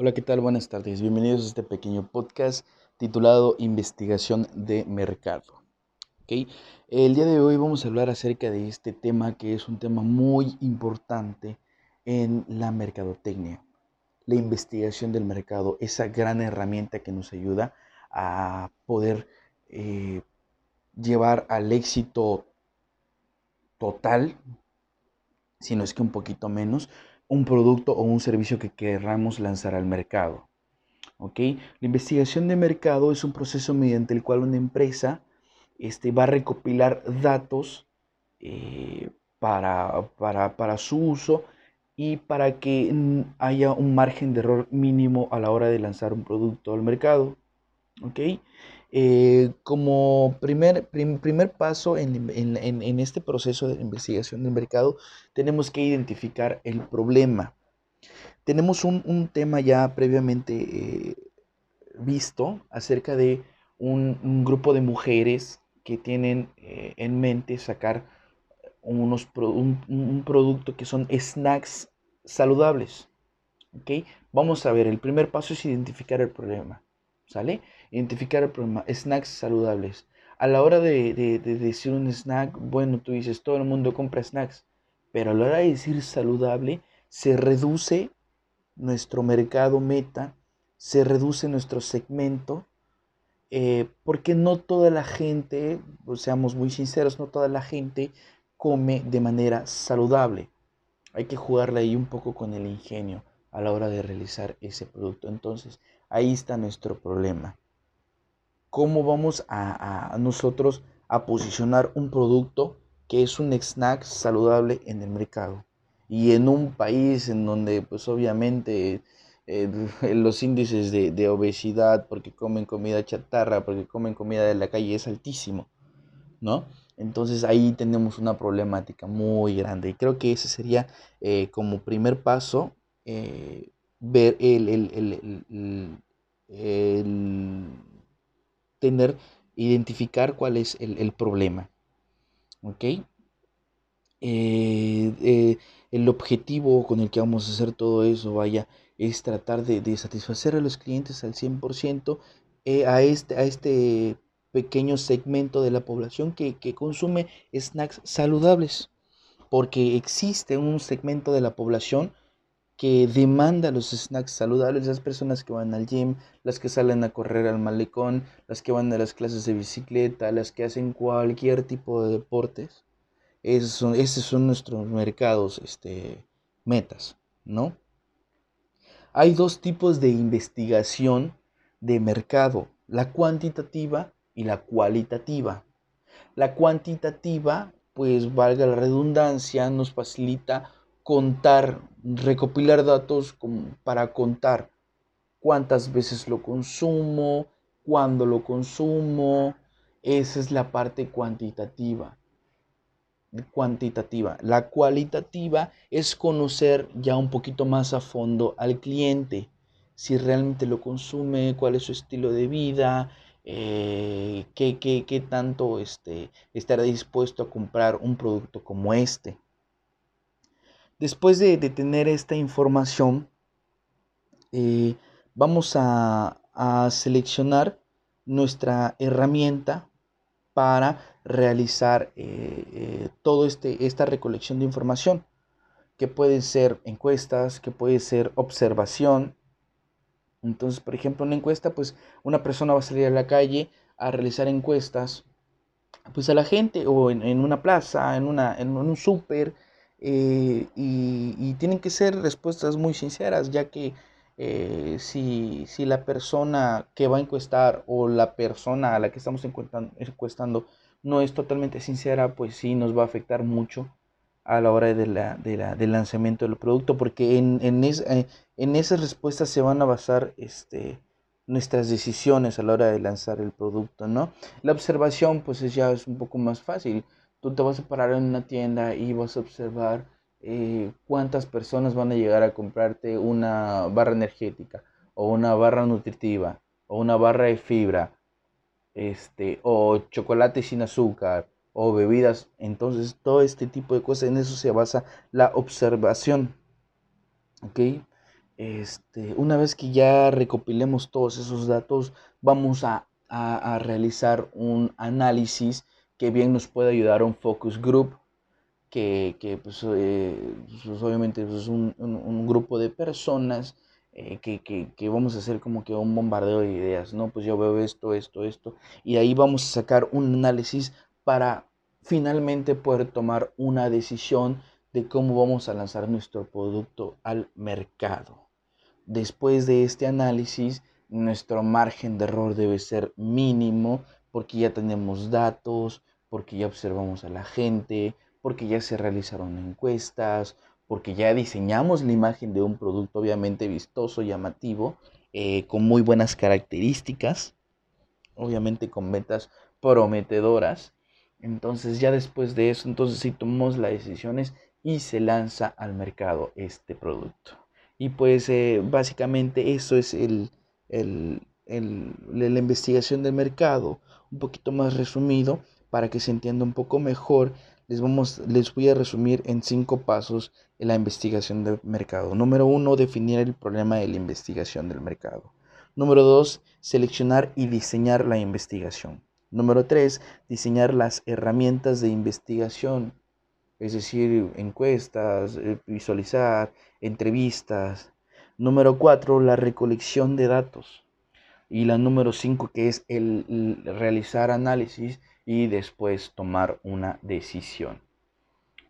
Hola, ¿qué tal? Buenas tardes. Bienvenidos a este pequeño podcast titulado Investigación de Mercado. ¿Okay? El día de hoy vamos a hablar acerca de este tema que es un tema muy importante en la mercadotecnia. La investigación del mercado, esa gran herramienta que nos ayuda a poder eh, llevar al éxito total, si no es que un poquito menos, un producto o un servicio que queramos lanzar al mercado. ¿ok? La investigación de mercado es un proceso mediante el cual una empresa este, va a recopilar datos eh, para, para, su uso y para que haya un margen de error mínimo a la hora de lanzar un producto al mercado. ¿ok? Eh, como primer, primer paso en, este proceso de investigación del mercado, tenemos que identificar el problema. Tenemos un, tema ya previamente eh, visto acerca de un, grupo de mujeres que tienen eh, en mente sacar unos un, producto que son snacks saludables. ¿okay? Vamos a ver, el primer paso es identificar el problema. ¿Sale? Identificar el problema. Snacks saludables. A la hora de, decir un snack, bueno, tú dices, todo el mundo compra snacks. Pero a la hora de decir saludable, se reduce nuestro mercado meta, se reduce nuestro segmento, eh, porque no toda la gente, pues, seamos muy sinceros, no toda la gente come de manera saludable. Hay que jugarle ahí un poco con el ingenio a la hora de realizar ese producto. Entonces, ahí está nuestro problema. ¿Cómo vamos a, nosotros a posicionar un producto que es un snack saludable en el mercado? Y en un país en donde pues obviamente los índices de, de, obesidad porque comen comida chatarra, porque comen comida de la calle es altísimo, ¿no? Entonces ahí tenemos una problemática muy grande y creo que ese sería eh, como primer paso eh, ver el, el, tener, identificar cuál es el, problema. ¿Ok? Eh, eh, el objetivo con el que vamos a hacer todo eso, vaya, es tratar de, satisfacer a los clientes al 100% eh, a, este, a este pequeño segmento de la población que, que consume snacks saludables. Porque existe un segmento de la población que demanda los snacks saludables, las personas que van al gym, las que salen a correr al malecón, las que van a las clases de bicicleta, las que hacen cualquier tipo de deportes. Esos son, esos son nuestros mercados, este, metas, ¿no? Hay dos tipos de investigación de mercado, la cuantitativa y la cualitativa. La cuantitativa, pues valga la redundancia, nos facilita contar, recopilar datos para contar cuántas veces lo consumo, cuándo lo consumo. Esa es la parte cuantitativa. Cuantitativa. La cualitativa es conocer ya un poquito más a fondo al cliente, si realmente lo consume, cuál es su estilo de vida, eh, qué, qué, tanto este, estará dispuesto a comprar un producto como este. Después de, tener esta información, eh, vamos a, seleccionar nuestra herramienta para realizar eh, eh, toda este, esta recolección de información, que pueden ser encuestas, que puede ser observación. Entonces, por ejemplo, una encuesta, pues una persona va a salir a la calle a realizar encuestas, pues a la gente, o en, una plaza, en, una, en un súper, eh, y, tienen que ser respuestas muy sinceras, ya que eh, si, la persona que va a encuestar o la persona a la que estamos encuestando, no es totalmente sincera, pues sí nos va a afectar mucho a la hora de la, del lanzamiento del producto, porque en, en, eh, en, esas respuestas se van a basar este, nuestras decisiones a la hora de lanzar el producto, ¿no? La observación, pues ya es un poco más fácil tú te vas a parar en una tienda y vas a observar eh, cuántas personas van a llegar a comprarte una barra energética o una barra nutritiva o una barra de fibra este o chocolate sin azúcar o bebidas. Entonces todo este tipo de cosas en eso se basa la observación ok este, una vez que ya recopilemos todos esos datos, vamos a, realizar un análisis que bien nos puede ayudar un focus group, que, pues, eh, pues, obviamente pues, es un, grupo de personas eh, que, que, vamos a hacer como que un bombardeo de ideas, ¿no? Pues yo veo esto, esto, esto, y ahí vamos a sacar un análisis para finalmente poder tomar una decisión de cómo vamos a lanzar nuestro producto al mercado. Después de este análisis, nuestro margen de error debe ser mínimo porque ya tenemos datos, porque ya observamos a la gente, porque ya se realizaron encuestas, porque ya diseñamos la imagen de un producto obviamente vistoso, llamativo, eh, con muy buenas características, obviamente con metas prometedoras. Entonces ya después de eso, entonces sí tomamos las decisiones y se lanza al mercado este producto. Y pues eh, básicamente eso es el, la investigación del mercado, un poquito más resumido para que se entienda un poco mejor. Les, vamos, les voy a resumir en cinco pasos la investigación del mercado. Número uno, definir el problema de la investigación del mercado. Número dos, seleccionar y diseñar la investigación. Número tres, diseñar las herramientas de investigación es decir, encuestas, eh, visualizar, entrevistas. Número cuatro, la recolección de datos. Y la número cinco, que es el, realizar análisis y después tomar una decisión.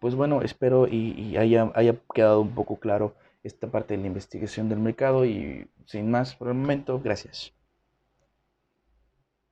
Pues bueno, espero y, haya, haya quedado un poco claro esta parte de la investigación del mercado y sin más por el momento, gracias.